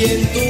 quien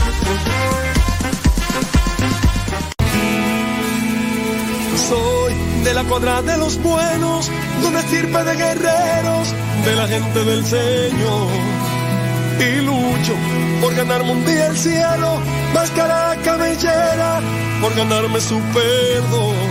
De la cuadra de los buenos, donde sirve de guerreros, de la gente del Señor. Y lucho por ganarme un día el cielo, máscara cabellera, por ganarme su perdón.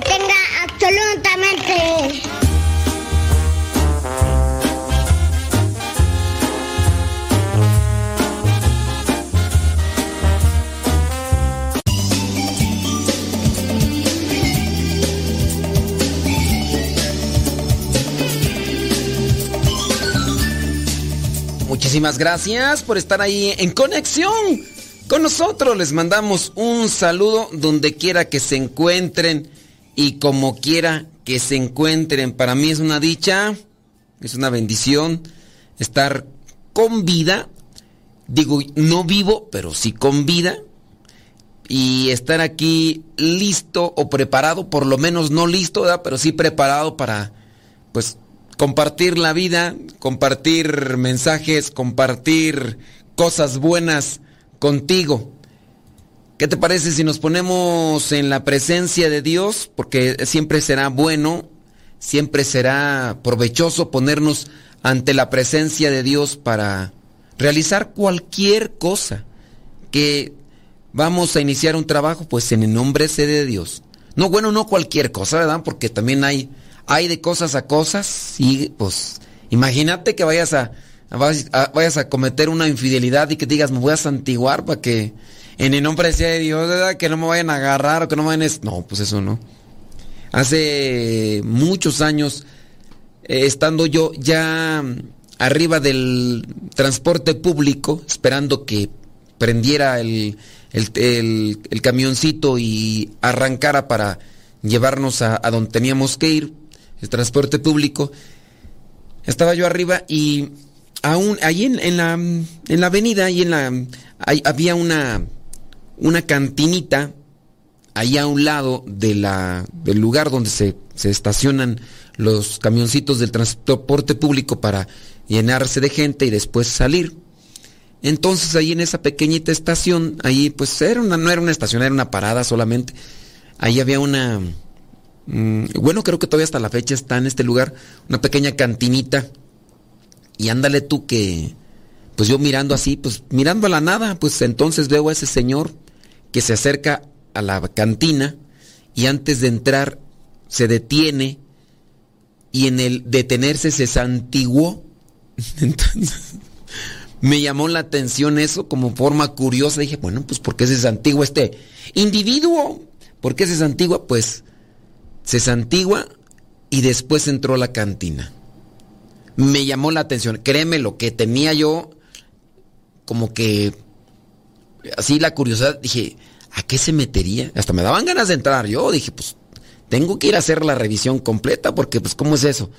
Lo detenga absolutamente. Muchísimas gracias por estar ahí en conexión con nosotros. Les mandamos un saludo donde quiera que se encuentren y como quiera que se encuentren. Para mí es una dicha, es una bendición estar con vida. Digo, no vivo, pero sí con vida. Y estar aquí listo o preparado, por lo menos no listo, pero sí preparado para, pues, compartir la vida, compartir mensajes, compartir cosas buenas contigo. ¿Qué te parece si nos ponemos en la presencia de Dios? Porque siempre será bueno, siempre será provechoso ponernos ante la presencia de Dios para realizar cualquier cosa que vamos a iniciar un trabajo, pues en el nombre sé de Dios. No, bueno, no cualquier cosa, ¿verdad? Porque también hay hay de cosas a cosas y pues imagínate que vayas a, a- vayas a cometer una infidelidad y que digas me voy a santiguar para que en el nombre de Dios ¿verdad? que no me vayan a agarrar o que no me vayan a... no pues eso no hace muchos años eh, estando yo ya arriba del transporte público esperando que prendiera el, el- el- camioncito y arrancara para llevarnos a, a donde teníamos que ir, el transporte público. Estaba yo arriba y aún ahí en, en la, en la avenida, ahí en la, había una, una cantinita ahí a un lado de la, del lugar donde se, se estacionan los camioncitos del transporte público para llenarse de gente y después salir. Entonces ahí en esa pequeñita estación, ahí pues era una, no era una estación, era una parada solamente. Ahí había una, mm, bueno creo que todavía hasta la fecha está en este lugar, una pequeña cantinita. Y ándale tú que, pues yo mirando así, pues mirando a la nada, pues entonces veo a ese señor que se acerca a la cantina y antes de entrar se detiene y en el detenerse se santiguó. Entonces me llamó la atención eso como forma curiosa. Dije, bueno, pues ¿por qué se santigua este individuo? ¿Por qué se santigua? Pues se santigua y después entró a la cantina. me llamó la atención. Créeme lo que tenía yo como que así la curiosidad, dije, ¿a qué se metería? Hasta me daban ganas de entrar. Yo dije, pues tengo que ir a hacer la revisión completa porque pues ¿cómo es eso?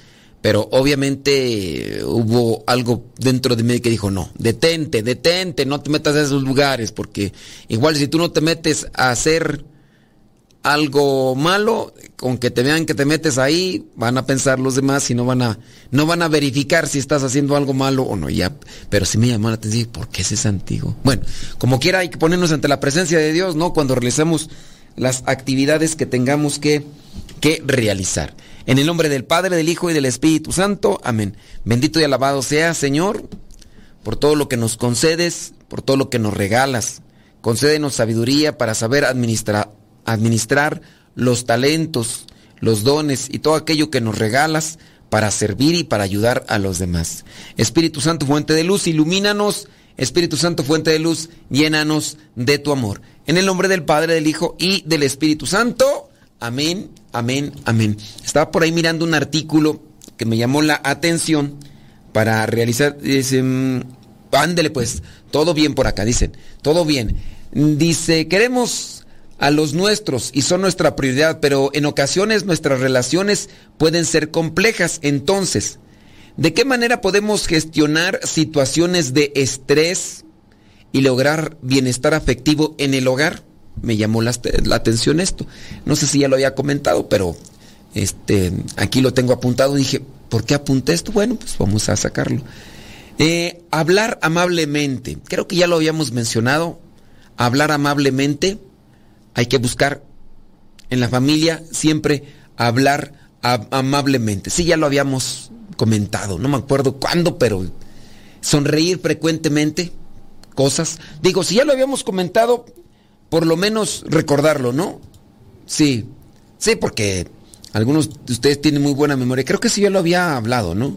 Pero obviamente hubo algo dentro de mí que dijo, no, detente, detente, no te metas a esos lugares, porque igual si tú no te metes a hacer algo malo, con que te vean que te metes ahí, van a pensar los demás y no van a, no van a verificar si estás haciendo algo malo o no. Ya, pero sí me llamó la atención, ¿por qué ese es antiguo? Bueno, como quiera hay que ponernos ante la presencia de Dios, ¿no? Cuando realicemos las actividades que tengamos que, que realizar. En el nombre del Padre, del Hijo y del Espíritu Santo. Amén. Bendito y alabado sea, Señor, por todo lo que nos concedes, por todo lo que nos regalas. Concédenos sabiduría para saber administrar administrar los talentos, los dones y todo aquello que nos regalas para servir y para ayudar a los demás. Espíritu Santo, fuente de luz, ilumínanos. Espíritu Santo, fuente de luz, llénanos de tu amor. En el nombre del Padre, del Hijo y del Espíritu Santo. Amén, amén, amén. Estaba por ahí mirando un artículo que me llamó la atención para realizar... Dice, mm, ándele pues, todo bien por acá, dicen, todo bien. Dice, queremos a los nuestros y son nuestra prioridad, pero en ocasiones nuestras relaciones pueden ser complejas. Entonces, ¿de qué manera podemos gestionar situaciones de estrés y lograr bienestar afectivo en el hogar? Me llamó la, atención esto. No sé si ya lo había comentado, pero este, aquí lo tengo apuntado. Dije, ¿por qué apunté esto? Bueno, pues vamos a sacarlo. Eh, hablar amablemente. Creo que ya lo habíamos mencionado. Hablar amablemente hay que buscar en la familia siempre hablar amablemente. Sí, ya lo habíamos comentado, no me acuerdo cuándo, pero sonreír frecuentemente, cosas. Digo, si ya lo habíamos comentado, por lo menos recordarlo, ¿no? Sí, sí, porque algunos de ustedes tienen muy buena memoria. Creo que sí ya lo había hablado, ¿no?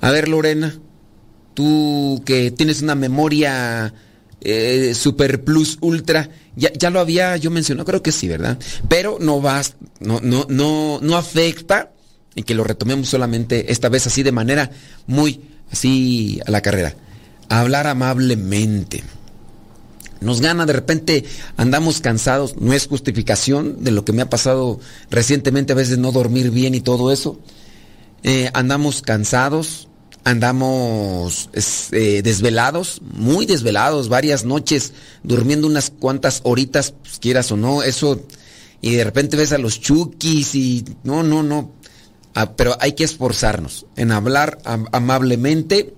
A ver, Lorena, tú que tienes una memoria eh, super plus ultra, ya, ya, lo había yo mencionado, creo que sí, ¿verdad? Pero no vas, no, no, no, no afecta en que lo retomemos solamente esta vez así de manera muy así a la carrera. Hablar amablemente. Nos gana de repente, andamos cansados, no es justificación de lo que me ha pasado recientemente, a veces no dormir bien y todo eso. Eh, andamos cansados, andamos eh, desvelados, muy desvelados, varias noches, durmiendo unas cuantas horitas, pues, quieras o no, eso, y de repente ves a los chukis y no, no, no, ah, pero hay que esforzarnos en hablar amablemente,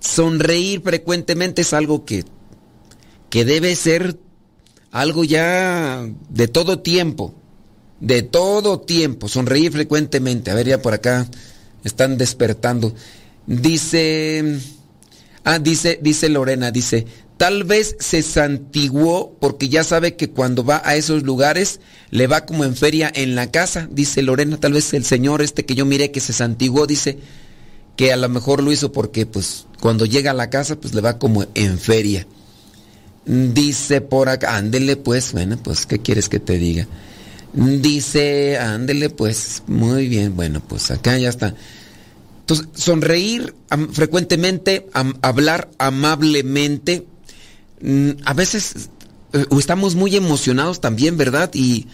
sonreír frecuentemente es algo que, que debe ser algo ya de todo tiempo, de todo tiempo, sonreír frecuentemente, a ver ya por acá están despertando. Dice, ah, dice, dice Lorena, dice, tal vez se santiguó porque ya sabe que cuando va a esos lugares le va como en feria en la casa, dice Lorena, tal vez el señor este que yo miré que se santiguó, dice que a lo mejor lo hizo porque pues cuando llega a la casa pues le va como en feria. Dice por acá, ándele pues, bueno, pues, ¿qué quieres que te diga? Dice, ándele pues, muy bien, bueno, pues acá ya está. Sonreír frecuentemente, hablar amablemente, mm, a veces eh, estamos muy emocionados también, ¿verdad? Y,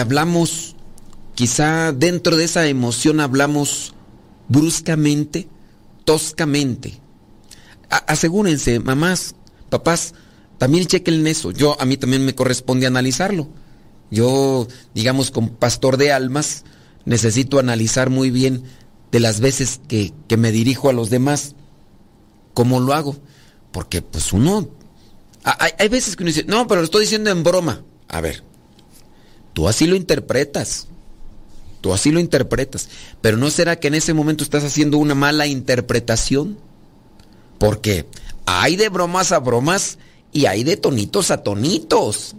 hablamos, quizá dentro de esa emoción hablamos bruscamente, toscamente. asegúrense, mamás, papás, también chequen eso. Yo, a mí también me corresponde analizarlo. Yo, digamos, como pastor de almas, necesito analizar muy bien de las veces que, me dirijo a los demás, ¿cómo lo hago? Porque pues uno... Hay, hay veces que uno dice, no, pero lo estoy diciendo en broma. A ver, tú así lo interpretas. Tú así lo interpretas. Pero ¿no será que en ese momento estás haciendo una mala interpretación? Porque hay de bromas a bromas y hay de tonitos a tonitos.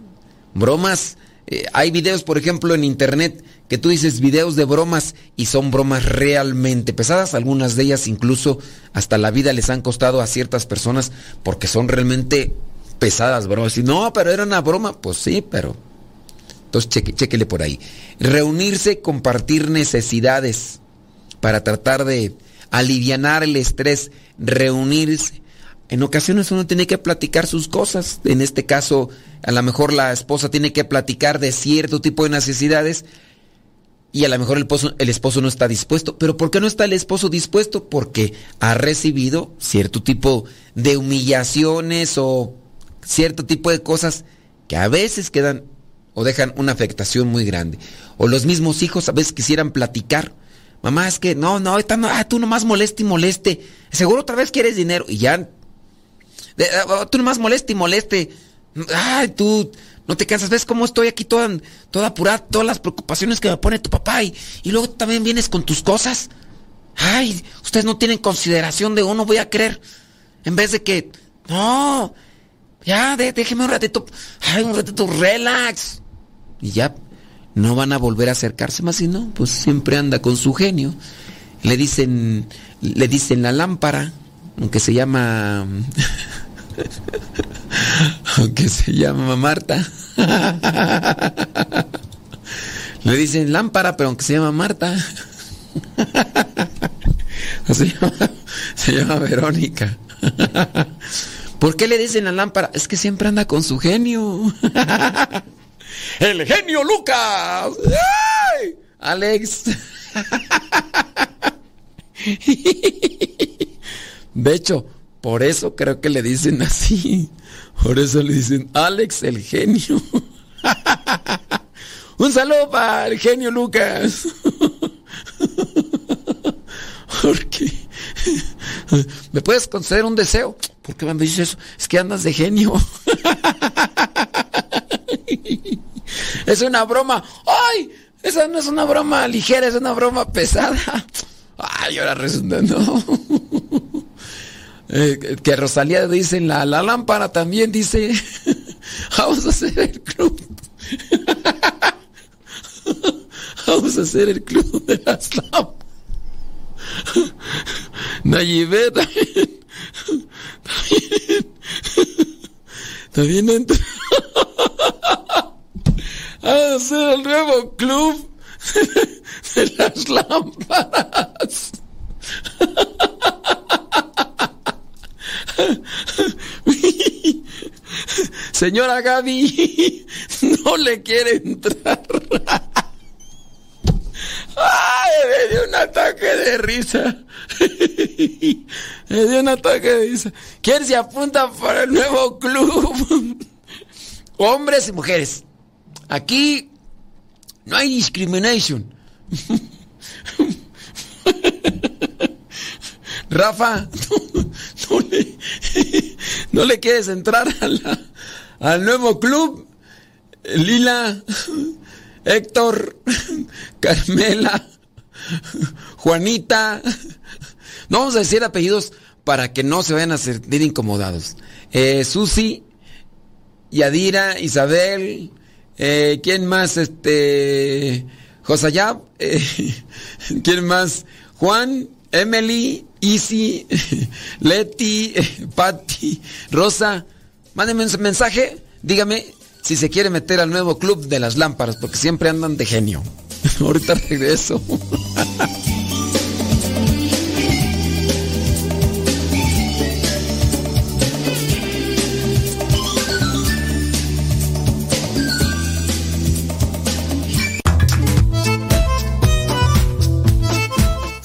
Bromas. Eh, hay videos, por ejemplo, en internet que tú dices videos de bromas y son bromas realmente pesadas, algunas de ellas incluso hasta la vida les han costado a ciertas personas porque son realmente pesadas bromas. Y no, pero era una broma, pues sí, pero... Entonces cheque, chequele por ahí. Reunirse, compartir necesidades para tratar de alivianar el estrés, reunirse. En ocasiones uno tiene que platicar sus cosas. En este caso, a lo mejor la esposa tiene que platicar de cierto tipo de necesidades y a lo mejor el esposo, el esposo no está dispuesto. ¿Pero por qué no está el esposo dispuesto? Porque ha recibido cierto tipo de humillaciones o cierto tipo de cosas que a veces quedan o dejan una afectación muy grande. O los mismos hijos a veces quisieran platicar. Mamá, es que no, no, no ah, tú nomás moleste y moleste. Seguro otra vez quieres dinero. Y ya Ah, tú nomás moleste y moleste. Ay, tú no te cansas. ¿Ves cómo estoy aquí toda, toda apurada? Todas las preocupaciones que me pone tu papá. Y, y luego también vienes con tus cosas. Ay, ustedes no tienen consideración de uno, voy a creer. En vez de que, no, ya, déjeme un ratito. Ay, un ratito, relax. Y ya, no van a volver a acercarse más, y no, pues siempre anda con su genio. Le dicen, le dicen la lámpara, aunque se llama aunque se llama Marta. Le dicen lámpara, pero aunque se llama Marta. Se llama, Verónica. ¿Por qué le dicen la lámpara? Es que siempre anda con su genio. El genio Lucas. Alex. De hecho, por eso creo que le dicen así. Por eso le dicen Alex el genio. Un saludo para el genio Lucas. Porque me puedes conceder un deseo. ¿Por qué me dices eso? Es que andas de genio. Es una broma. ¡Ay! Esa no es una broma ligera, es una broma pesada. Ay, ahora resulta, no. Eh, que Rosalía dice la, la lámpara también dice, vamos a hacer el club. vamos a hacer el club de las lámparas. Nayibé también. También, también entra. a hacer el nuevo club de las lámparas. Señora Gaby, no le quiere entrar. Ay, me dio un ataque de risa. Me dio un ataque de risa. ¿Quién se apunta para el nuevo club? Hombres y mujeres. Aquí no hay discrimination. Rafa, no, le, quieres entrar al nuevo club. Lila, Héctor, Carmela, Juanita. No vamos a decir apellidos para que no se vayan a sentir incomodados. Eh, Susi, Yadira, Isabel, eh, ¿quién más? Este, Josayab, eh, ¿quién más? Juan, Emily, Easy, Leti, Patty, Rosa, mándenme un mensaje, dígame si se quiere meter al nuevo club de las lámparas, porque siempre andan de genio. Ahorita regreso.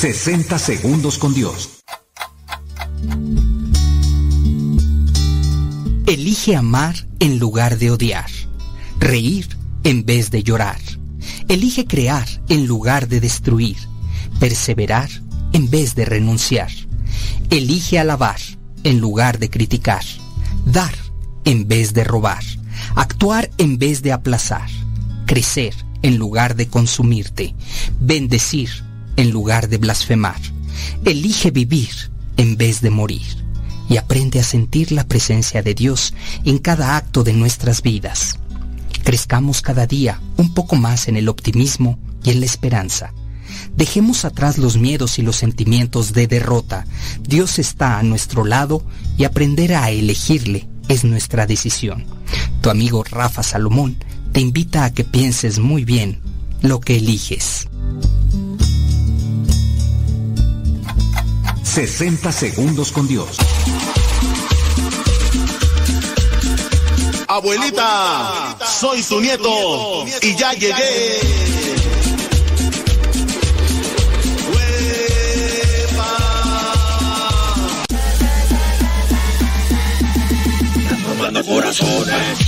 60 segundos con Dios. Elige amar en lugar de odiar, reír en vez de llorar. Elige crear en lugar de destruir, perseverar en vez de renunciar. Elige alabar en lugar de criticar, dar en vez de robar, actuar en vez de aplazar, crecer en lugar de consumirte, bendecir en lugar de blasfemar. Elige vivir en vez de morir. Y aprende a sentir la presencia de Dios en cada acto de nuestras vidas. Crezcamos cada día un poco más en el optimismo y en la esperanza. Dejemos atrás los miedos y los sentimientos de derrota. Dios está a nuestro lado y aprender a elegirle es nuestra decisión. Tu amigo Rafa Salomón te invita a que pienses muy bien lo que eliges. 60 segundos con Dios. Abuelita, soy tu nieto y ya llegué. corazones.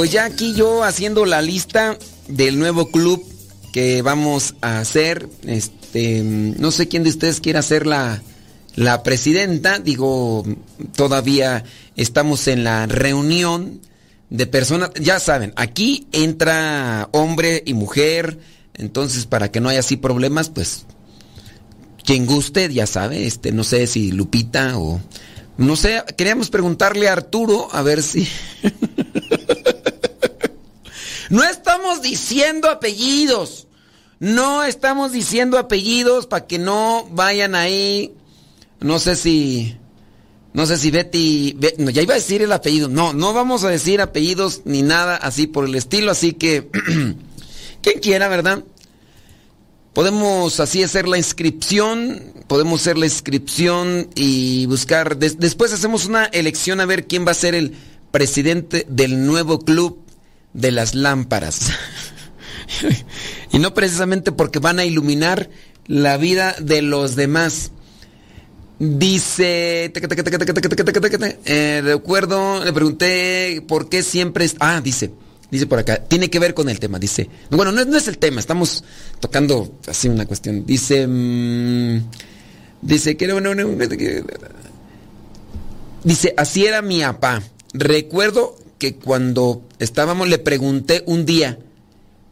Pues ya aquí yo haciendo la lista del nuevo club que vamos a hacer. Este, no sé quién de ustedes quiera ser la, la presidenta. Digo, todavía estamos en la reunión de personas. Ya saben, aquí entra hombre y mujer. Entonces, para que no haya así problemas, pues quien guste, ya sabe, este, no sé si Lupita o no sé, queríamos preguntarle a Arturo a ver si No estamos diciendo apellidos. No estamos diciendo apellidos para que no vayan ahí. No sé si. No sé si Betty. no, ya iba a decir el apellido. No, no vamos a decir apellidos ni nada así por el estilo. Así que. quien quiera, ¿verdad? Podemos así hacer la inscripción. Podemos hacer la inscripción y buscar. después hacemos una elección a ver quién va a ser el presidente del nuevo club de las lámparas. y no precisamente porque van a iluminar la vida de los demás. Dice, eh, recuerdo, le pregunté por qué siempre... Ah, dice, dice por acá, tiene que ver con el tema, dice. Bueno, no, es el tema, estamos tocando así una cuestión. Dice, dice que... Dice, así era mi papá. Recuerdo que cuando estábamos le pregunté un día,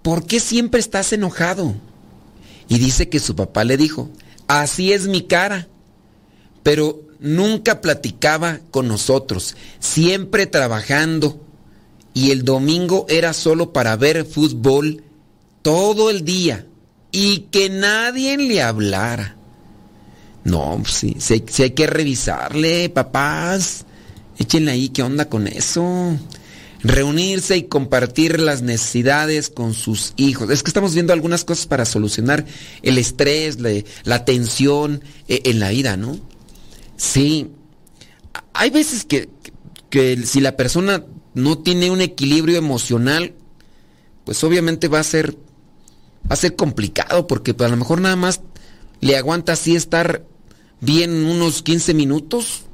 ¿por qué siempre estás enojado? Y dice que su papá le dijo, así es mi cara. Pero nunca platicaba con nosotros, siempre trabajando. Y el domingo era solo para ver fútbol todo el día y que nadie le hablara. No, pues sí, sí, hay que revisarle, papás. Échenle ahí, ¿qué onda con eso? Reunirse y compartir las necesidades con sus hijos. Es que estamos viendo algunas cosas para solucionar el estrés, la, tensión eh, en la vida, ¿no? Sí. Hay veces que, si la persona no tiene un equilibrio emocional, pues obviamente va a ser va a ser complicado porque a lo mejor nada más le aguanta así estar bien unos 15 minutos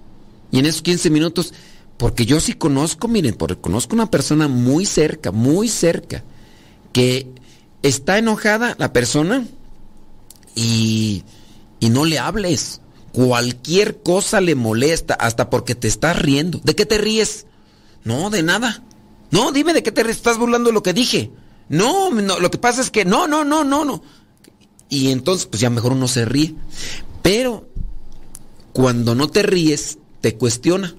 y en esos 15 minutos porque yo sí conozco, miren, porque conozco una persona muy cerca, muy cerca, que está enojada la persona y, y no le hables. Cualquier cosa le molesta, hasta porque te estás riendo. ¿De qué te ríes? No, de nada. No, dime de qué te ríes. Estás burlando lo que dije. No, no, lo que pasa es que no, no, no, no, no. Y entonces, pues ya mejor uno se ríe. Pero cuando no te ríes, te cuestiona.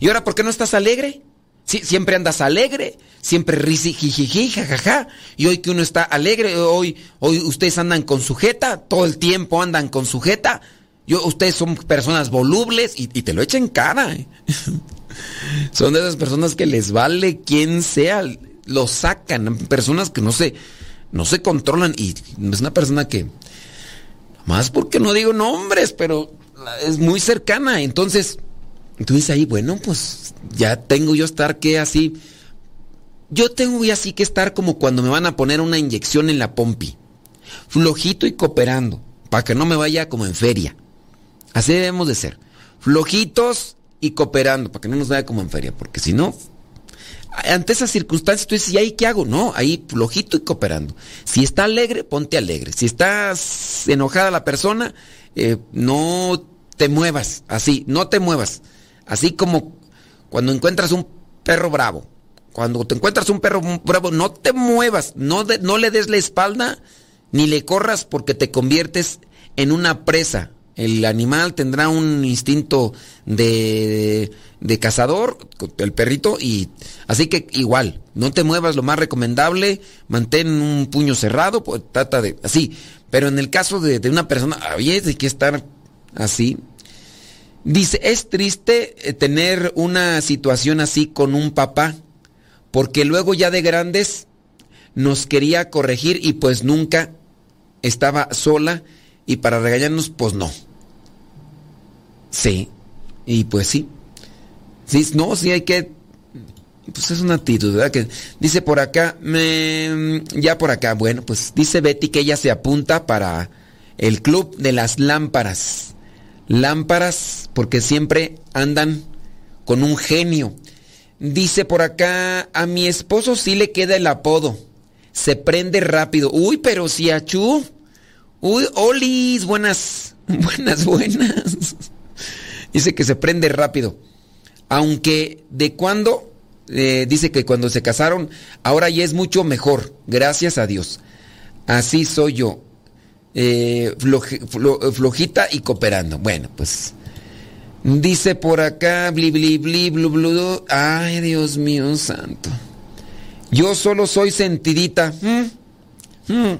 ¿Y ahora por qué no estás alegre? Sí, siempre andas alegre, siempre risi, jijiji, jajaja. Y hoy que uno está alegre, hoy, hoy ustedes andan con sujeta, todo el tiempo andan con sujeta. Yo, ustedes son personas volubles y, te lo echen cara. ¿eh? son de esas personas que les vale quien sea, lo sacan. Personas que no se, no se controlan. Y es una persona que, más porque no digo nombres, pero es muy cercana. Entonces, tú dices ahí, bueno, pues ya tengo yo estar que así. Yo tengo ya así que estar como cuando me van a poner una inyección en la pompi. Flojito y cooperando, para que no me vaya como en feria. Así debemos de ser. Flojitos y cooperando, para que no nos vaya como en feria, porque si no, ante esas circunstancias tú dices, ¿y ahí qué hago? No, ahí flojito y cooperando. Si está alegre, ponte alegre. Si estás enojada la persona, eh, no te muevas, así, no te muevas. Así como cuando encuentras un perro bravo. Cuando te encuentras un perro bravo, no te muevas, no, no le des la espalda ni le corras porque te conviertes en una presa. El animal tendrá un instinto de, de, cazador, el perrito, y así que igual, no te muevas, lo más recomendable, mantén un puño cerrado, pues, trata de así. Pero en el caso de, de una persona, había que estar así. Dice, es triste eh, tener una situación así con un papá, porque luego ya de grandes nos quería corregir y pues nunca estaba sola y para regañarnos, pues no. Sí, y pues sí. No, sí hay que... Pues es una actitud, ¿verdad? Que dice por acá, me, ya por acá, bueno, pues dice Betty que ella se apunta para el club de las lámparas. Lámparas, porque siempre andan con un genio. Dice por acá, a mi esposo sí le queda el apodo. Se prende rápido. Uy, pero si achú. Uy, Olis, buenas, buenas, buenas. Dice que se prende rápido. Aunque de cuando, eh, dice que cuando se casaron, ahora ya es mucho mejor, gracias a Dios. Así soy yo, eh, flojita y cooperando. Bueno, pues dice por acá, bli, bli, bli, blu, blu, ay Dios mío santo. Yo solo soy sentidita. ¿Mm? ¿Mm?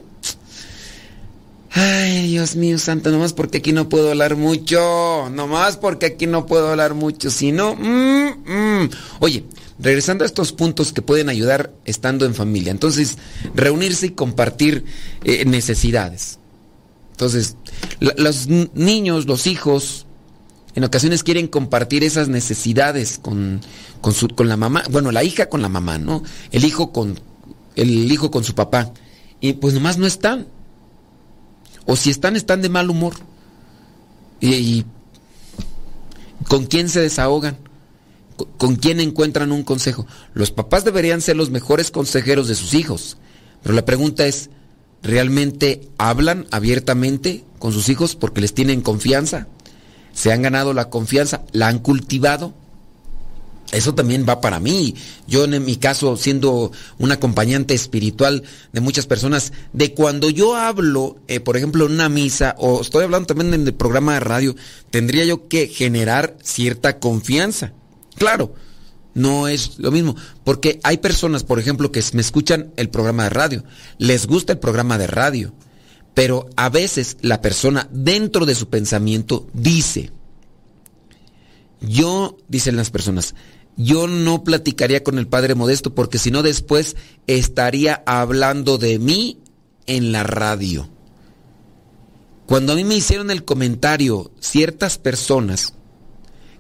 Ay, Dios mío santo, nomás porque aquí no puedo hablar mucho. Nomás porque aquí no puedo hablar mucho. Si no... Mm. Oye, regresando a estos puntos que pueden ayudar estando en familia. Entonces, reunirse y compartir eh, necesidades. Entonces, los niños, los hijos, en ocasiones quieren compartir esas necesidades con, con, la mamá. Bueno, la hija con la mamá, ¿no? El hijo con, el hijo con su papá. Y pues nomás no están. O si están, están de mal humor. Y, ¿con quién se desahogan? ¿Con, quién encuentran un consejo? Los papás deberían ser los mejores consejeros de sus hijos. Pero la pregunta es, ¿realmente hablan abiertamente con sus hijos porque les tienen confianza? ¿Se han ganado la confianza? ¿La han cultivado? Eso también va para mí. Yo en mi caso, siendo un acompañante espiritual de muchas personas, de cuando yo hablo, eh, por ejemplo, en una misa, o estoy hablando también en el programa de radio, tendría yo que generar cierta confianza. Claro, no es lo mismo, porque hay personas, por ejemplo, que me escuchan el programa de radio, les gusta el programa de radio, pero a veces la persona dentro de su pensamiento dice, yo, dicen las personas, yo no platicaría con el Padre Modesto porque si no después estaría hablando de mí en la radio. Cuando a mí me hicieron el comentario ciertas personas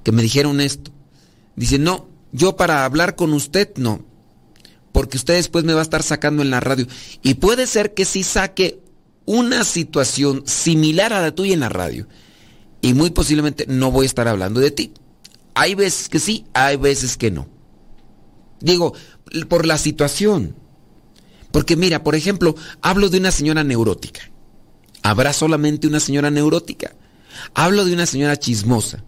que me dijeron esto, dicen, no, yo para hablar con usted no, porque usted después me va a estar sacando en la radio. Y puede ser que sí saque una situación similar a la tuya en la radio. Y muy posiblemente no voy a estar hablando de ti. Hay veces que sí, hay veces que no. Digo, por la situación. Porque mira, por ejemplo, hablo de una señora neurótica. ¿Habrá solamente una señora neurótica? Hablo de una señora chismosa.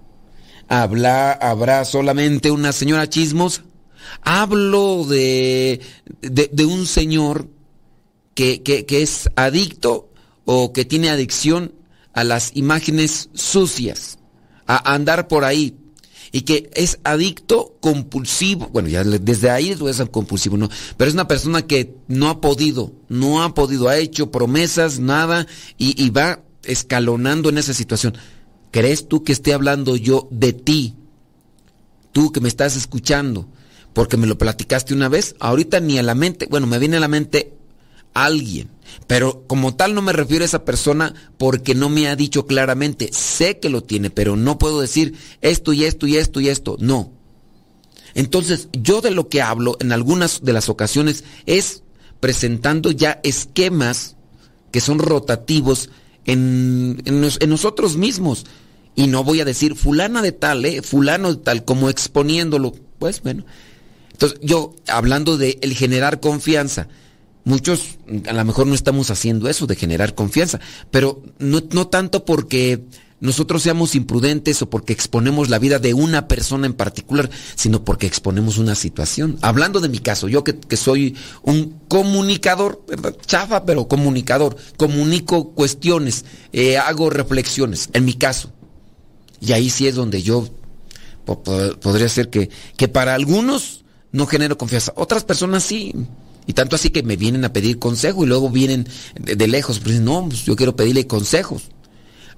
¿Habla, ¿Habrá solamente una señora chismosa? Hablo de, de, un señor que, que, que es adicto o que tiene adicción a las imágenes sucias, a andar por ahí y que es adicto compulsivo. Bueno, ya desde ahí es compulsivo, ¿no? Pero es una persona que no ha podido, no ha podido, ha hecho promesas, nada, y, y va escalonando en esa situación. ¿Crees tú que esté hablando yo de ti? Tú que me estás escuchando, porque me lo platicaste una vez, ahorita ni a la mente, bueno, me viene a la mente alguien. Pero como tal no me refiero a esa persona porque no me ha dicho claramente. Sé que lo tiene, pero no puedo decir esto y esto y esto y esto. No. Entonces, yo de lo que hablo en algunas de las ocasiones es presentando ya esquemas que son rotativos en, nosotros mismos. Y no voy a decir fulana de tal, ¿eh? fulano de tal, como exponiéndolo. Pues bueno. Entonces, yo hablando de el generar confianza, muchos a lo mejor no estamos haciendo eso de generar confianza, pero no, no tanto porque nosotros seamos imprudentes o porque exponemos la vida de una persona en particular, sino porque exponemos una situación. Hablando de mi caso, yo que, soy un comunicador, chafa, pero comunicador, comunico cuestiones, eh, hago reflexiones, en mi caso. Y ahí sí es donde yo podría ser que, que para algunos no genero confianza, otras personas sí. Y tanto así que me vienen a pedir consejo y luego vienen de, lejos, no, pues yo quiero pedirle consejos.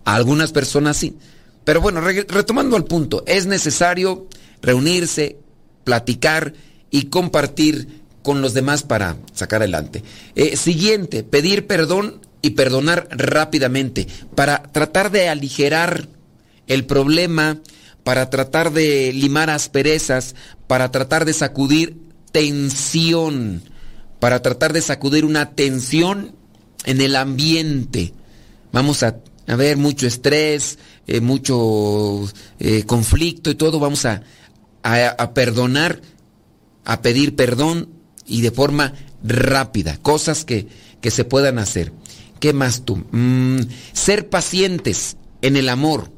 A algunas personas sí. Pero bueno, retomando al punto, es necesario reunirse, platicar y compartir con los demás para sacar adelante. Eh, siguiente, pedir perdón y perdonar rápidamente para tratar de aligerar el problema, para tratar de limar asperezas, para tratar de sacudir tensión, para tratar de sacudir una tensión en el ambiente. Vamos a a ver mucho estrés, eh, mucho eh, conflicto y todo, vamos a, a, perdonar, a pedir perdón y de forma rápida, cosas que, que se puedan hacer. ¿Qué más tú? Mm, ser pacientes en el amor,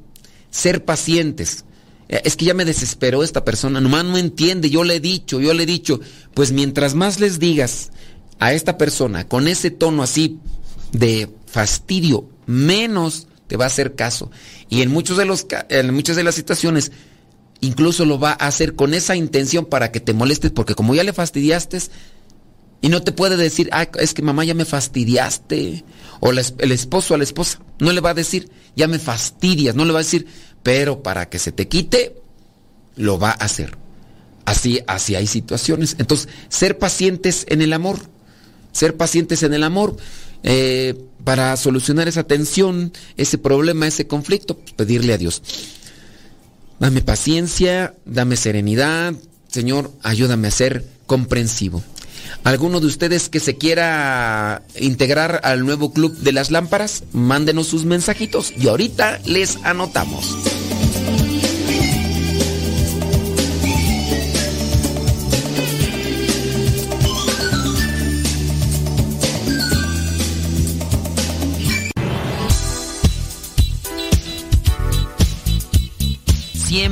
ser pacientes. Eh, es que ya me desesperó esta persona, nomás no entiende, yo le he dicho, yo le he dicho, pues mientras más les digas a esta persona con ese tono así de fastidio, menos te va a hacer caso. Y en, muchos de los, en muchas de las situaciones, incluso lo va a hacer con esa intención para que te molestes, porque como ya le fastidiaste, y no te puede decir, ah, es que mamá ya me fastidiaste, o el esposo a la esposa, no le va a decir, ya me fastidias, no le va a decir, pero para que se te quite, lo va a hacer. Así, así hay situaciones. Entonces, ser pacientes en el amor, ser pacientes en el amor. Eh, para solucionar esa tensión, ese problema, ese conflicto, pues, pedirle a Dios. Dame paciencia, dame serenidad, Señor, ayúdame a ser comprensivo. ¿Alguno de ustedes que se quiera integrar al nuevo club de las lámparas? Mándenos sus mensajitos y ahorita les anotamos.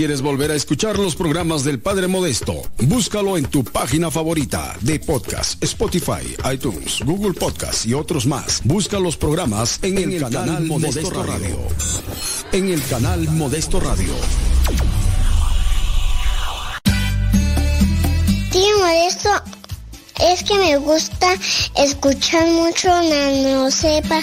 Quieres volver a escuchar los programas del Padre Modesto, búscalo en tu página favorita de podcast, Spotify, iTunes, Google Podcast y otros más. Busca los programas en, el, canal, Modesto, Radio. En el canal Modesto Radio. Tío Modesto, es que me gusta escuchar mucho Nano Sepa.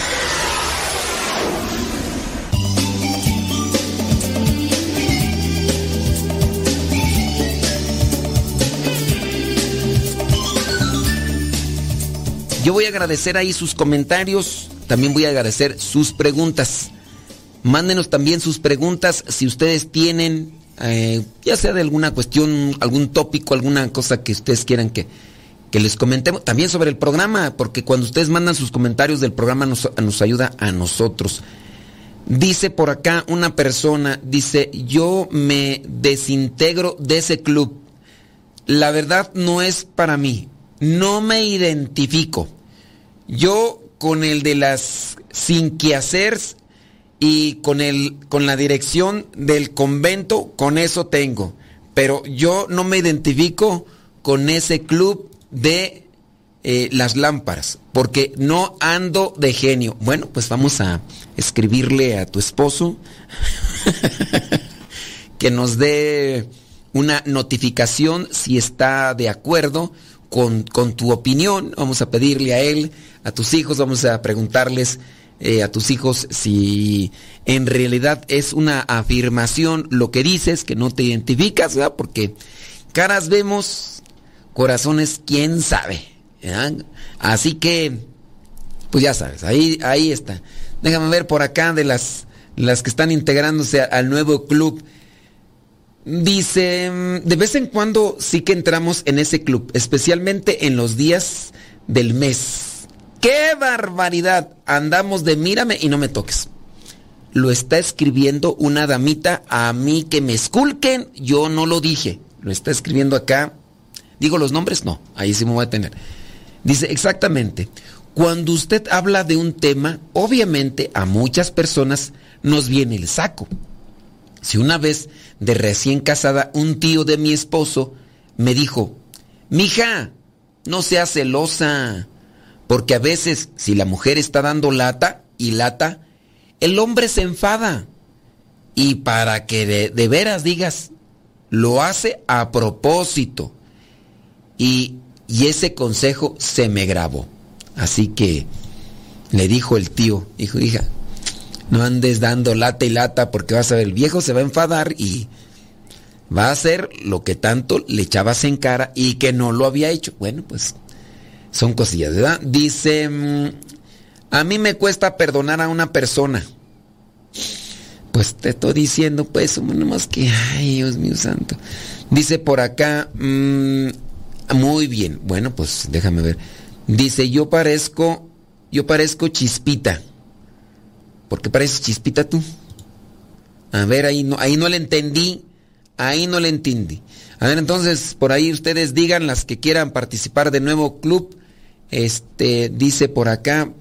Yo voy a agradecer ahí sus comentarios, también voy a agradecer sus preguntas. Mándenos también sus preguntas si ustedes tienen eh, ya sea de alguna cuestión, algún tópico, alguna cosa que ustedes quieran que, que les comentemos. También sobre el programa, porque cuando ustedes mandan sus comentarios del programa nos, nos ayuda a nosotros. Dice por acá una persona, dice, yo me desintegro de ese club. La verdad no es para mí. No me identifico. Yo con el de las sin y con el con la dirección del convento, con eso tengo. Pero yo no me identifico con ese club de eh, las lámparas, porque no ando de genio. Bueno, pues vamos a escribirle a tu esposo que nos dé una notificación si está de acuerdo con, con, tu opinión. Vamos a pedirle a él, a tus hijos, vamos a preguntarles eh, a tus hijos si en realidad es una afirmación lo que dices, que no te identificas, ¿verdad? Porque caras vemos, corazones quién sabe. Así que, pues ya sabes, ahí, ahí está. Déjame ver por acá de las, las que están integrándose al nuevo club. Dice, de vez en cuando sí que entramos en ese club, especialmente en los días del mes. ¡Qué barbaridad! Andamos de mírame y no me toques. Lo está escribiendo una damita a mí que me esculquen, yo no lo dije. Lo está escribiendo acá. Digo los nombres, no, ahí sí me voy a tener. Dice, exactamente, cuando usted habla de un tema, obviamente a muchas personas nos viene el saco. Si una vez de recién casada un tío de mi esposo me dijo, mija, no sea celosa, porque a veces si la mujer está dando lata y lata, el hombre se enfada. Y para que de, de veras digas, lo hace a propósito. Y y ese consejo se me grabó. Así que le dijo el tío, dijo, hija, no andes dando lata y lata porque vas a ver, el viejo se va a enfadar y va a hacer lo que tanto le echabas en cara y que no lo había hecho. Bueno, pues son cosillas, ¿verdad? Dice, mm, a mí me cuesta perdonar a una persona. Pues te estoy diciendo, pues, más que, ay, Dios mío santo. Dice por acá, mmm, muy bien. Bueno, pues déjame ver. Dice, yo parezco, yo parezco chispita. ¿Por qué pareces chispita tú? A ver, ahí no, ahí no le entendí. Ahí no le entendí. A ver, entonces, por ahí ustedes digan las que quieran participar de nuevo club. Este, dice por acá.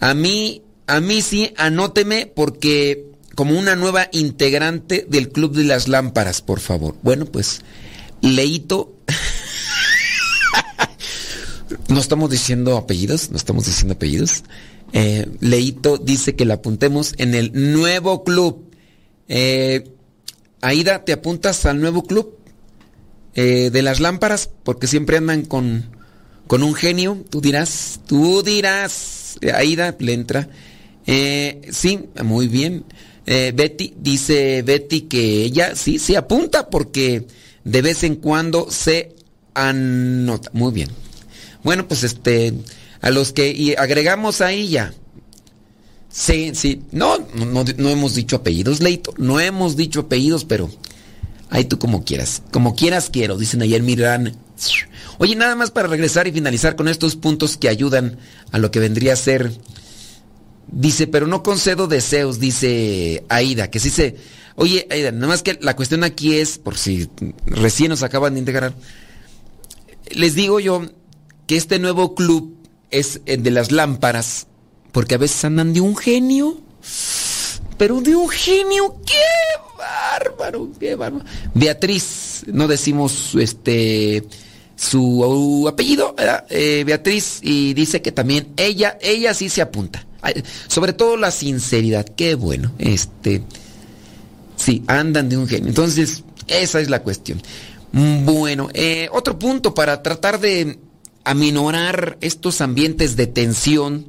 A mí, a mí sí, anóteme porque como una nueva integrante del Club de las Lámparas, por favor. Bueno, pues, Leito no estamos diciendo apellidos, no estamos diciendo apellidos. Eh, Leito dice que la apuntemos en el nuevo club. Eh, Aida, ¿te apuntas al nuevo club? Eh, de las lámparas, porque siempre andan con, con un genio. Tú dirás, tú dirás. Aida le entra. sí, muy bien. Betty, dice Betty que ella sí se apunta porque de vez en cuando se anota. Muy bien. Bueno, pues este, a los que y agregamos ahí ya. Sí, sí. No, no, no hemos dicho apellidos, Leito. No hemos dicho apellidos, pero ahí tú como quieras. Como quieras quiero, dicen ayer Miran. Oye, nada más para regresar y finalizar con estos puntos que ayudan a lo que vendría a ser. Dice, pero no concedo deseos, dice Aida, que sí se... Oye, Aida, nada más que la cuestión aquí es, por si recién nos acaban de integrar, les digo yo, que este nuevo club es el de las lámparas, porque a veces andan de un genio, pero de un genio, qué bárbaro, qué bárbaro. Beatriz, no decimos este su apellido, eh, Beatriz, y dice que también ella, ella sí se apunta. Sobre todo la sinceridad, qué bueno. Este, sí, andan de un genio. Entonces, esa es la cuestión. Bueno, eh, otro punto para tratar de aminorar estos ambientes de tensión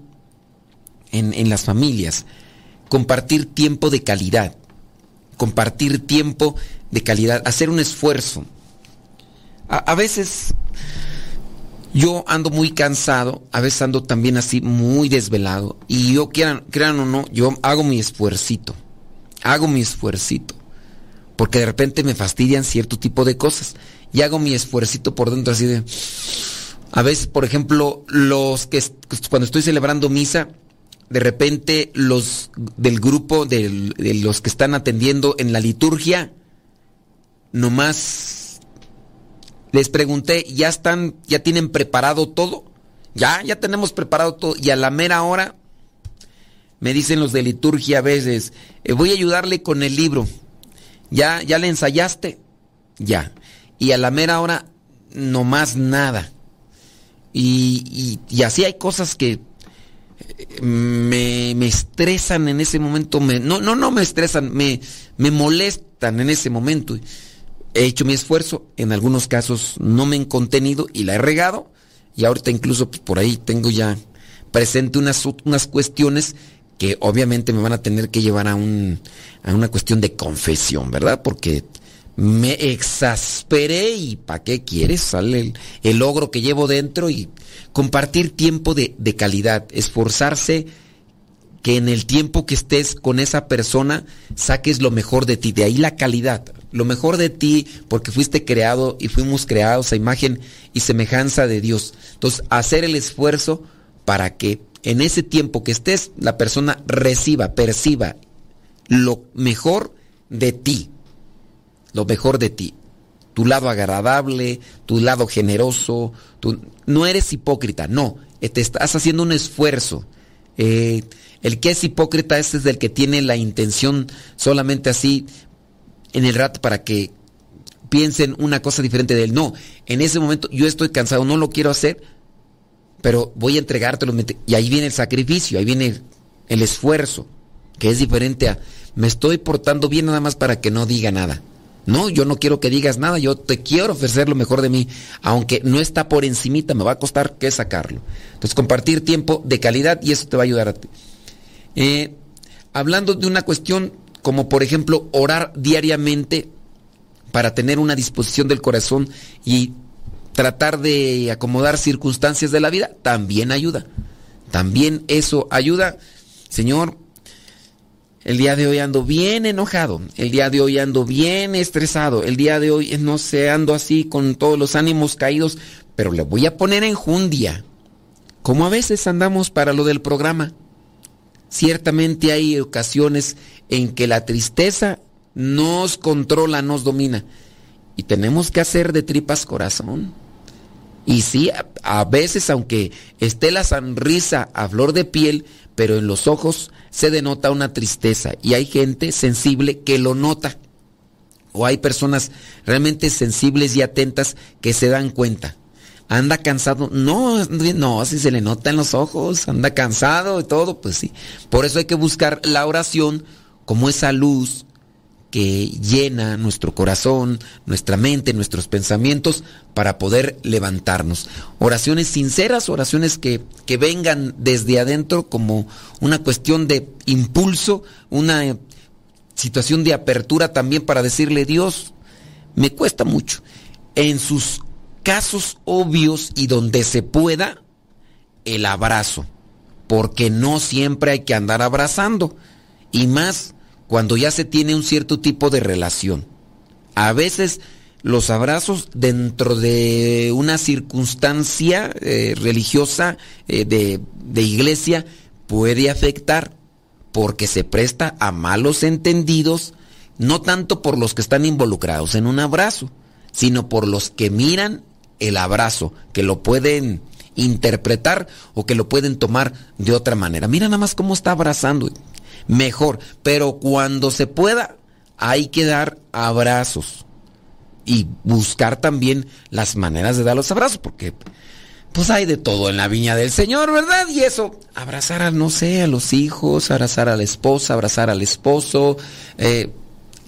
en, las familias. Compartir tiempo de calidad. Compartir tiempo de calidad. Hacer un esfuerzo. A, veces yo ando muy cansado, a veces ando también así muy desvelado. Y yo, quieran, crean o no, yo hago mi esfuercito. Hago mi esfuercito porque de repente me fastidian cierto tipo de cosas y hago mi esfuercito por dentro así de... A veces, por ejemplo, los que cuando estoy celebrando misa, de repente los del grupo de, los que están atendiendo en la liturgia, nomás les pregunté, ¿ya están, ya tienen preparado todo? Ya, ya tenemos preparado todo. Y a la mera hora, me dicen los de liturgia a veces, eh, voy a ayudarle con el libro. ¿Ya, ya le ensayaste? Ya. Y a la mera hora, no más nada. Y, y, así hay cosas que eh, me, me, estresan en ese momento. Me, no, no, no me estresan, me, me molestan en ese momento he hecho mi esfuerzo, en algunos casos no me he contenido y la he regado y ahorita incluso pues, por ahí tengo ya presente unas, unas cuestiones que obviamente me van a tener que llevar a, un, a una cuestión de confesión, ¿verdad? Porque me exasperé y ¿para qué quieres? Sale el, logro que llevo dentro y compartir tiempo de, de calidad, esforzarse que en el tiempo que estés con esa persona saques lo mejor de ti, de ahí la calidad lo mejor de ti, porque fuiste creado y fuimos creados a imagen y semejanza de Dios. Entonces, hacer el esfuerzo para que en ese tiempo que estés, la persona reciba, perciba lo mejor de ti. Lo mejor de ti. Tu lado agradable, tu lado generoso. no eres hipócrita, no. Te estás haciendo un esfuerzo. Eh, el que es hipócrita es el que tiene la intención solamente así en el rato para que piensen una cosa diferente de él. No, en ese momento yo estoy cansado, no lo quiero hacer, pero voy a entregártelo. Y ahí viene el sacrificio, ahí viene el esfuerzo, que es diferente a me estoy portando bien nada más para que no diga nada. No, yo no quiero que digas nada, yo te quiero ofrecer lo mejor de mí, aunque no está por encimita, me va a costar que sacarlo. Entonces, compartir tiempo de calidad y eso te va a ayudar a ti. Eh, hablando de una cuestión como por ejemplo orar diariamente para tener una disposición del corazón y tratar de acomodar circunstancias de la vida, también ayuda. También eso ayuda. Señor, el día de hoy ando bien enojado, el día de hoy ando bien estresado, el día de hoy no sé, ando así con todos los ánimos caídos, pero le voy a poner enjundia. Como a veces andamos para lo del programa. Ciertamente hay ocasiones en que la tristeza nos controla, nos domina. Y tenemos que hacer de tripas corazón. Y sí, a, veces, aunque esté la sonrisa a flor de piel, pero en los ojos se denota una tristeza. Y hay gente sensible que lo nota. O hay personas realmente sensibles y atentas que se dan cuenta. Anda cansado. No, no, si se le nota en los ojos, anda cansado y todo, pues sí. Por eso hay que buscar la oración como esa luz que llena nuestro corazón, nuestra mente, nuestros pensamientos para poder levantarnos. Oraciones sinceras, oraciones que, que vengan desde adentro como una cuestión de impulso, una situación de apertura también para decirle Dios, me cuesta mucho. En sus casos obvios y donde se pueda, el abrazo, porque no siempre hay que andar abrazando y más cuando ya se tiene un cierto tipo de relación. A veces los abrazos dentro de una circunstancia eh, religiosa eh, de, de iglesia puede afectar porque se presta a malos entendidos, no tanto por los que están involucrados en un abrazo, sino por los que miran el abrazo, que lo pueden interpretar o que lo pueden tomar de otra manera. Mira nada más cómo está abrazando mejor. Pero cuando se pueda, hay que dar abrazos. Y buscar también las maneras de dar los abrazos, porque pues hay de todo en la viña del Señor, ¿verdad? Y eso, abrazar a, no sé, a los hijos, abrazar a la esposa, abrazar al esposo. Eh,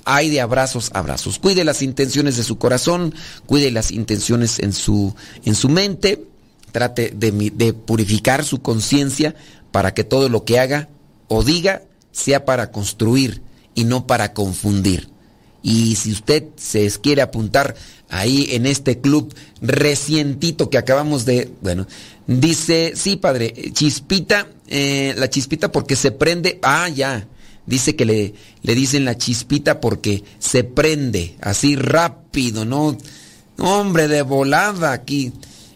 hay de abrazos, abrazos. Cuide las intenciones de su corazón, cuide las intenciones en su, en su mente, trate de, de purificar su conciencia para que todo lo que haga o diga sea para construir y no para confundir. Y si usted se quiere apuntar ahí en este club recientito que acabamos de, bueno, dice, sí, padre, chispita, eh, la chispita porque se prende, ah, ya, dice que le, le dicen la chispita porque se prende así rápido, ¿no? Hombre, de volada aquí.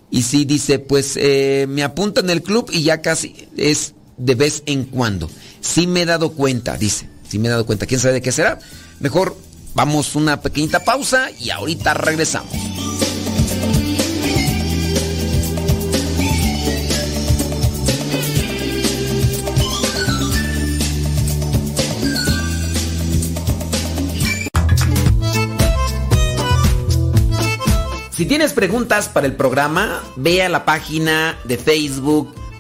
Y sí, dice, pues eh, me apunta en el club y ya casi es de vez en cuando. Sí me he dado cuenta, dice. Sí me he dado cuenta. ¿Quién sabe de qué será? Mejor vamos una pequeñita pausa y ahorita regresamos. Si tienes preguntas para el programa, ve a la página de Facebook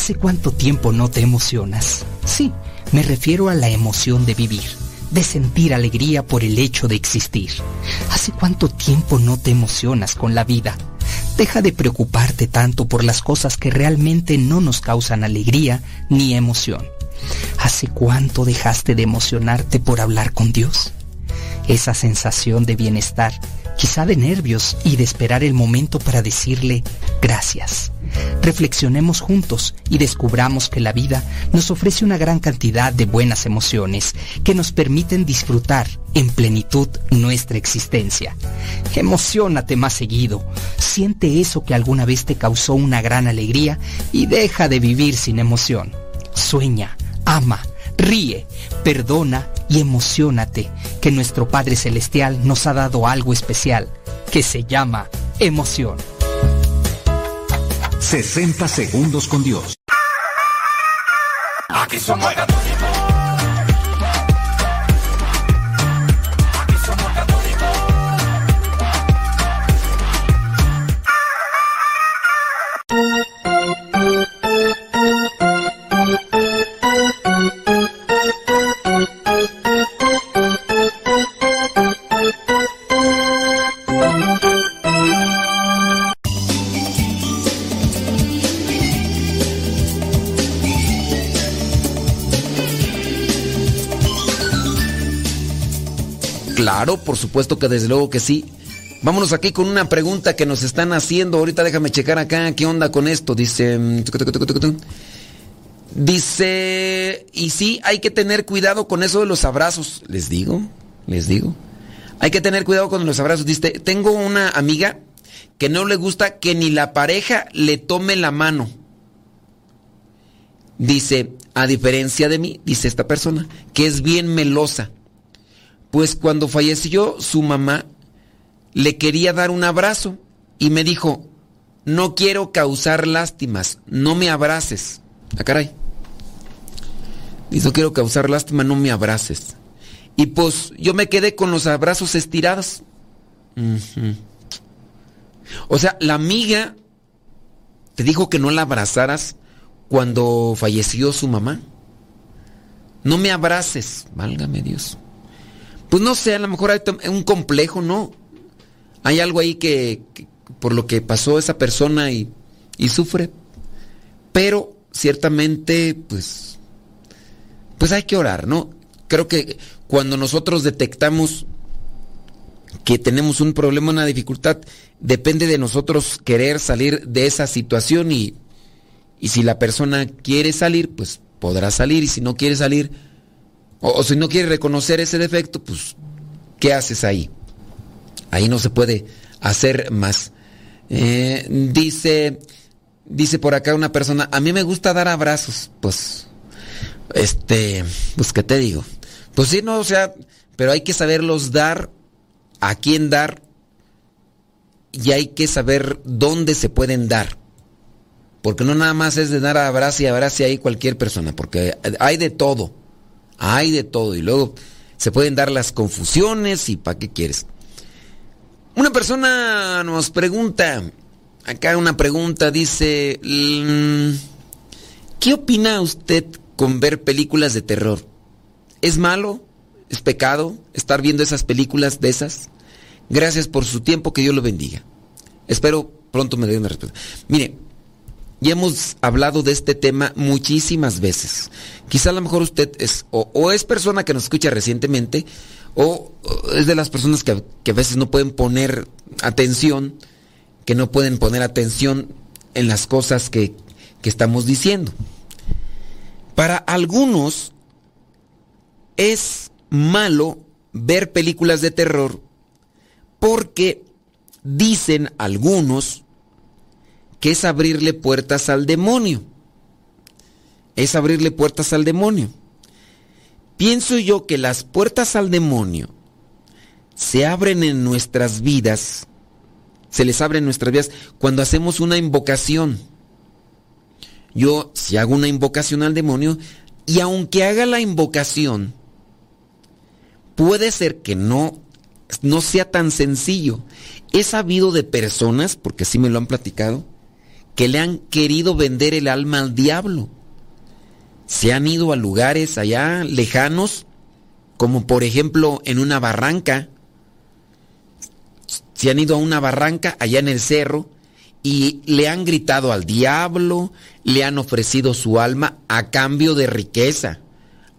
¿Hace cuánto tiempo no te emocionas? Sí, me refiero a la emoción de vivir, de sentir alegría por el hecho de existir. ¿Hace cuánto tiempo no te emocionas con la vida? Deja de preocuparte tanto por las cosas que realmente no nos causan alegría ni emoción. ¿Hace cuánto dejaste de emocionarte por hablar con Dios? Esa sensación de bienestar quizá de nervios y de esperar el momento para decirle gracias. Reflexionemos juntos y descubramos que la vida nos ofrece una gran cantidad de buenas emociones que nos permiten disfrutar en plenitud nuestra existencia. Emocionate más seguido, siente eso que alguna vez te causó una gran alegría y deja de vivir sin emoción. Sueña, ama, ríe, perdona y emocionate que nuestro Padre Celestial nos ha dado algo especial que se llama emoción. 60 segundos con Dios. Aquí somos Claro, por supuesto que desde luego que sí. Vámonos aquí con una pregunta que nos están haciendo. Ahorita déjame checar acá qué onda con esto. Dice... Mm, dice... Y sí, hay que tener cuidado con eso de los abrazos. Les digo, les digo. Hay que tener cuidado con los abrazos. Dice, tengo una amiga que no le gusta que ni la pareja le tome la mano. Dice, a diferencia de mí, dice esta persona, que es bien melosa. Pues cuando falleció su mamá, le quería dar un abrazo y me dijo, no quiero causar lástimas, no me abraces. Ah, caray. Dice, no quiero causar lástima, no me abraces. Y pues yo me quedé con los abrazos estirados. O sea, la amiga te dijo que no la abrazaras cuando falleció su mamá. No me abraces, válgame Dios. Pues no sé, a lo mejor hay un complejo, ¿no? Hay algo ahí que, por lo que pasó esa persona y, y sufre. Pero ciertamente, pues, pues hay que orar, ¿no? Creo que cuando nosotros detectamos que tenemos un problema, una dificultad, depende de nosotros querer salir de esa situación y, y si la persona quiere salir, pues podrá salir y si no quiere salir, o, si no quiere reconocer ese defecto, pues, ¿qué haces ahí? Ahí no se puede hacer más. Eh, dice, dice por acá una persona, a mí me gusta dar abrazos. Pues, este, pues, ¿qué te digo? Pues sí, no, o sea, pero hay que saberlos dar, a quién dar, y hay que saber dónde se pueden dar. Porque no nada más es de dar abrazo y abrazo ahí cualquier persona, porque hay de todo. Hay de todo. Y luego se pueden dar las confusiones y ¿para qué quieres? Una persona nos pregunta, acá una pregunta dice, mm, ¿qué opina usted con ver películas de terror? ¿Es malo? ¿Es pecado estar viendo esas películas de esas? Gracias por su tiempo, que Dios lo bendiga. Espero pronto me dé una respuesta. Mire, ya hemos hablado de este tema muchísimas veces. Quizá a lo mejor usted es o, es persona que nos escucha recientemente o, es de las personas que, que, a veces no pueden poner atención, que no pueden poner atención en las cosas que, que estamos diciendo. Para algunos es malo ver películas de terror porque dicen algunos que es abrirle puertas al demonio. Es abrirle puertas al demonio. Pienso yo que las puertas al demonio se abren en nuestras vidas, se les abren en nuestras vidas cuando hacemos una invocación. Yo, si hago una invocación al demonio, y aunque haga la invocación, puede ser que no, no sea tan sencillo. He sabido de personas, porque así me lo han platicado, que le han querido vender el alma al diablo. Se han ido a lugares allá lejanos, como por ejemplo en una barranca. Se han ido a una barranca allá en el cerro y le han gritado al diablo, le han ofrecido su alma a cambio de riqueza,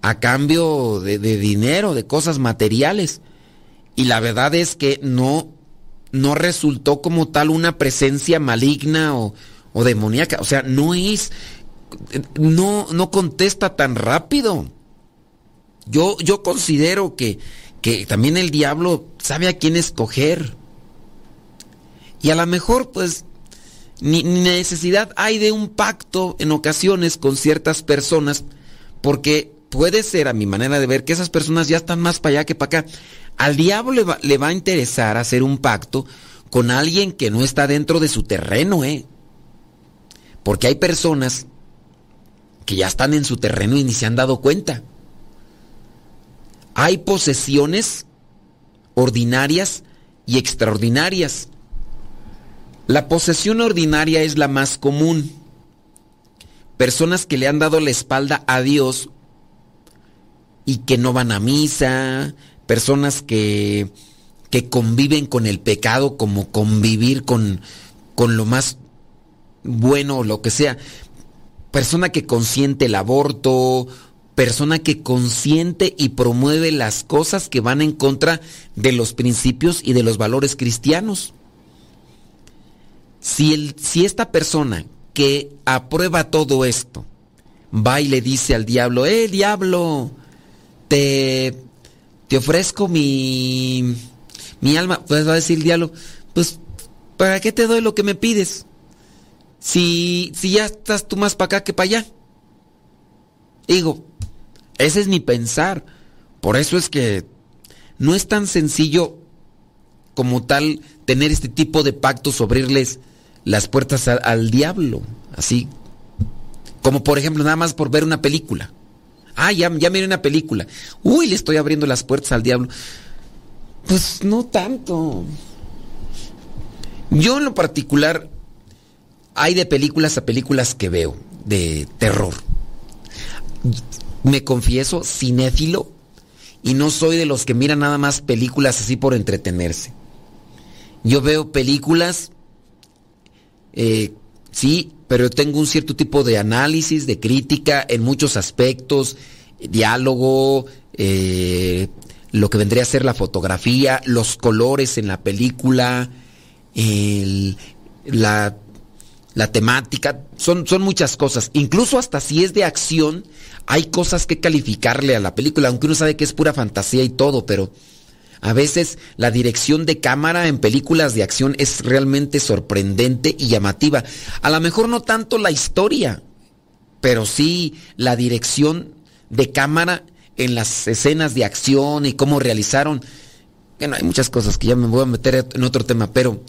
a cambio de, de dinero, de cosas materiales. Y la verdad es que no, no resultó como tal una presencia maligna o, o demoníaca. O sea, no es. No, no contesta tan rápido. Yo, yo considero que, que también el diablo sabe a quién escoger. Y a lo mejor, pues, ni, necesidad hay de un pacto en ocasiones con ciertas personas, porque puede ser, a mi manera de ver, que esas personas ya están más para allá que para acá. Al diablo le va, le va a interesar hacer un pacto con alguien que no está dentro de su terreno, ¿eh? Porque hay personas que ya están en su terreno y ni se han dado cuenta. Hay posesiones ordinarias y extraordinarias. La posesión ordinaria es la más común. Personas que le han dado la espalda a Dios y que no van a misa, personas que, que conviven con el pecado como convivir con, con lo más bueno o lo que sea, persona que consiente el aborto, persona que consiente y promueve las cosas que van en contra de los principios y de los valores cristianos. Si, el, si esta persona que aprueba todo esto va y le dice al diablo, eh, diablo, te, te ofrezco mi, mi alma, pues va a decir el diablo, pues, ¿para qué te doy lo que me pides? Si, si ya estás tú más para acá que para allá. Digo, ese es mi pensar. Por eso es que no es tan sencillo como tal tener este tipo de pactos o abrirles las puertas al, diablo. Así. Como por ejemplo, nada más por ver una película. Ah, ya, ya miré una película. Uy, le estoy abriendo las puertas al diablo. Pues no tanto. Yo en lo particular hay de películas a películas que veo de terror. Me confieso cinéfilo y no soy de los que miran nada más películas así por entretenerse. Yo veo películas, eh, sí, pero tengo un cierto tipo de análisis, de crítica en muchos aspectos, diálogo, eh, lo que vendría a ser la fotografía, los colores en la película, la la temática, son, son muchas cosas. Incluso hasta si es de acción, hay cosas que calificarle a la película, aunque uno sabe que es pura fantasía y todo, pero a veces la dirección de cámara en películas de acción es realmente sorprendente y llamativa. A lo mejor no tanto la historia, pero sí la dirección de cámara en las escenas de acción y cómo realizaron. Bueno, hay muchas cosas que ya me voy a meter en otro tema, pero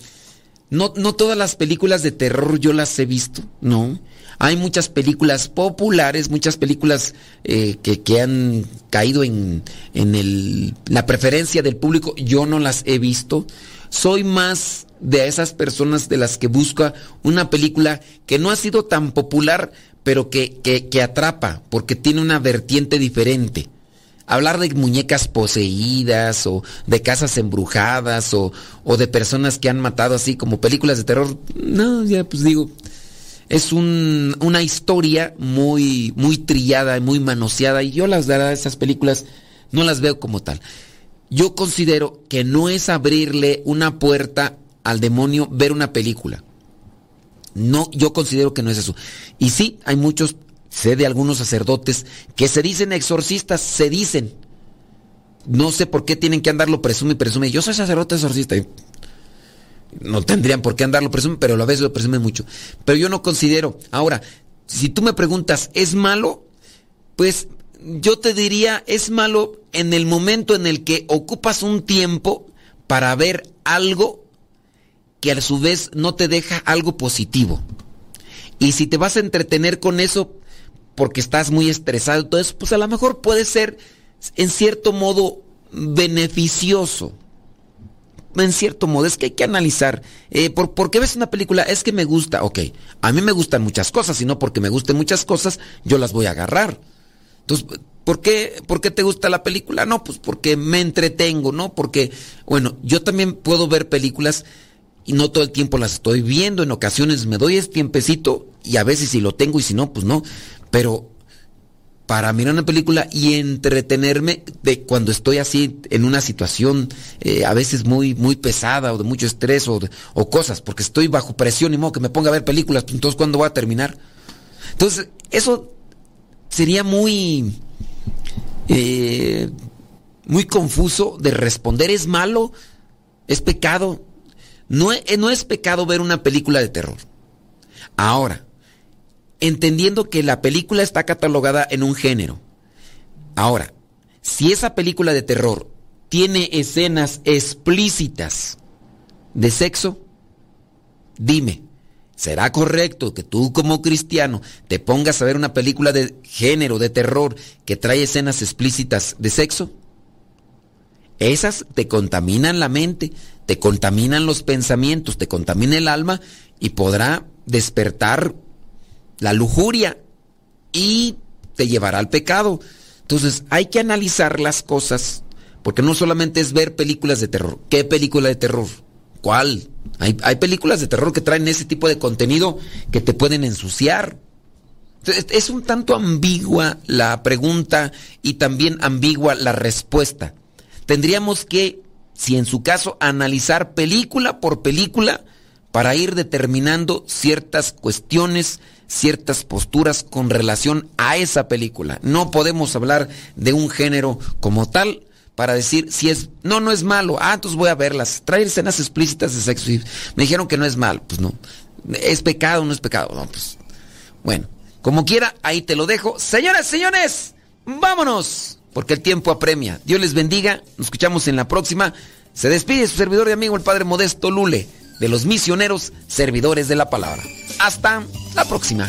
no, todas las películas de terror yo las he visto, no. Hay muchas películas populares, muchas películas eh, que, han caído en, en el, la preferencia del público, yo no las he visto. Soy más de esas personas de las que busca una película que no ha sido tan popular, pero que, que, atrapa, porque tiene una vertiente diferente. Hablar de muñecas poseídas o de casas embrujadas o, o de personas que han matado así como películas de terror, no, ya pues digo, es un, una historia muy, muy trillada y muy manoseada y yo las esas películas no las veo como tal. Yo considero que no es abrirle una puerta al demonio ver una película. No, yo considero que no es eso. Y sí, hay muchos, sé de algunos sacerdotes que se dicen exorcistas, se dicen. No sé por qué tienen que andarlo presume y presume. Yo soy sacerdote exorcista. No tendrían por qué andarlo presume, pero a vez lo presumen mucho. Pero yo no considero. Ahora, si tú me preguntas, ¿es malo? Pues yo te diría, es malo en el momento en el que ocupas un tiempo para ver algo que a su vez no te deja algo positivo. Y si te vas a entretener con eso porque estás muy estresado, entonces pues a lo mejor puede ser en cierto modo beneficioso. En cierto modo, es que hay que analizar. Eh, por, qué ves una película? Es que me gusta. Ok, a mí me gustan muchas cosas, y no porque me gusten muchas cosas, yo las voy a agarrar. Entonces, ¿por qué, ¿por qué te gusta la película? No, pues porque me entretengo, ¿no? Porque, bueno, yo también puedo ver películas y no todo el tiempo las estoy viendo, en ocasiones me doy este tiempecito y a veces si lo tengo y si no, pues no, pero para mirar una película y entretenerme de cuando estoy así en una situación eh, a veces muy muy pesada o de mucho estrés o, o, cosas, porque estoy bajo presión y modo que me ponga a ver películas, pues entonces ¿cuándo voy a terminar? Entonces, eso sería muy eh, muy confuso de responder, ¿es malo? ¿Es pecado? No, e, no es pecado ver una película de terror. Ahora, entendiendo que la película está catalogada en un género. Ahora, si esa película de terror tiene escenas explícitas de sexo, dime, ¿será correcto que tú como cristiano te pongas a ver una película de género, de terror, que trae escenas explícitas de sexo? Esas te contaminan la mente, te contaminan los pensamientos, te contamina el alma y podrá despertar la lujuria y te llevará al pecado. Entonces hay que analizar las cosas, porque no solamente es ver películas de terror. ¿Qué película de terror? ¿Cuál? Hay, películas de terror que traen ese tipo de contenido que te pueden ensuciar. Es un tanto ambigua la pregunta y también ambigua la respuesta. Tendríamos que si en su caso analizar película por película para ir determinando ciertas cuestiones, ciertas posturas con relación a esa película. No podemos hablar de un género como tal para decir si es, no, no es malo, ah, entonces voy a verlas, traer escenas explícitas de sexo. me dijeron que no es malo, pues no. ¿Es pecado no es pecado? No, pues. Bueno, como quiera, ahí te lo dejo. Señoras, señores, vámonos porque el tiempo apremia. Dios les bendiga, nos escuchamos en la próxima. Se despide su servidor y amigo el Padre Modesto Lule, de los misioneros servidores de la palabra. Hasta la próxima.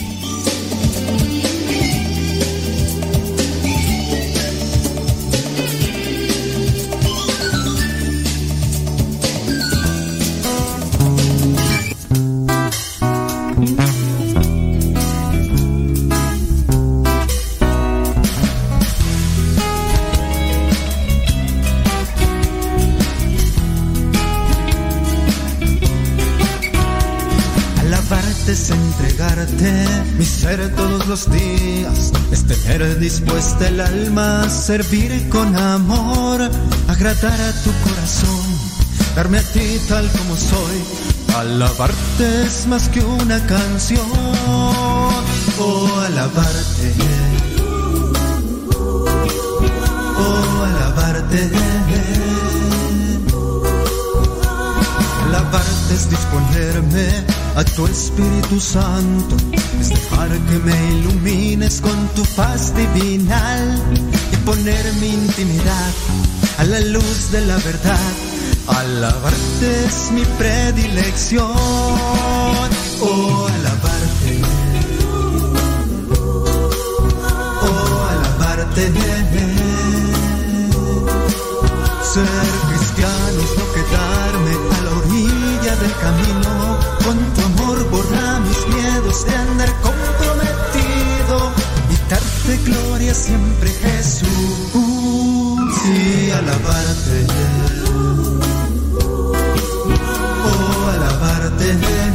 Los días, es tener dispuesta el alma, servir con amor, agradar a tu corazón, darme a ti tal como soy, alabarte es más que una canción, oh alabarte, oh alabarte. Alabarte es disponerme a tu Espíritu Santo, para que me ilumines con tu faz divinal y poner mi intimidad a la luz de la verdad. Alabarte es mi predilección, oh alabarte, oh alabarte. Ser cristiano es no quedarme a la orilla del camino, con tu amor borra mis miedos de andar con siempre Jesús. Sí, alabarte. Oh, alabarte.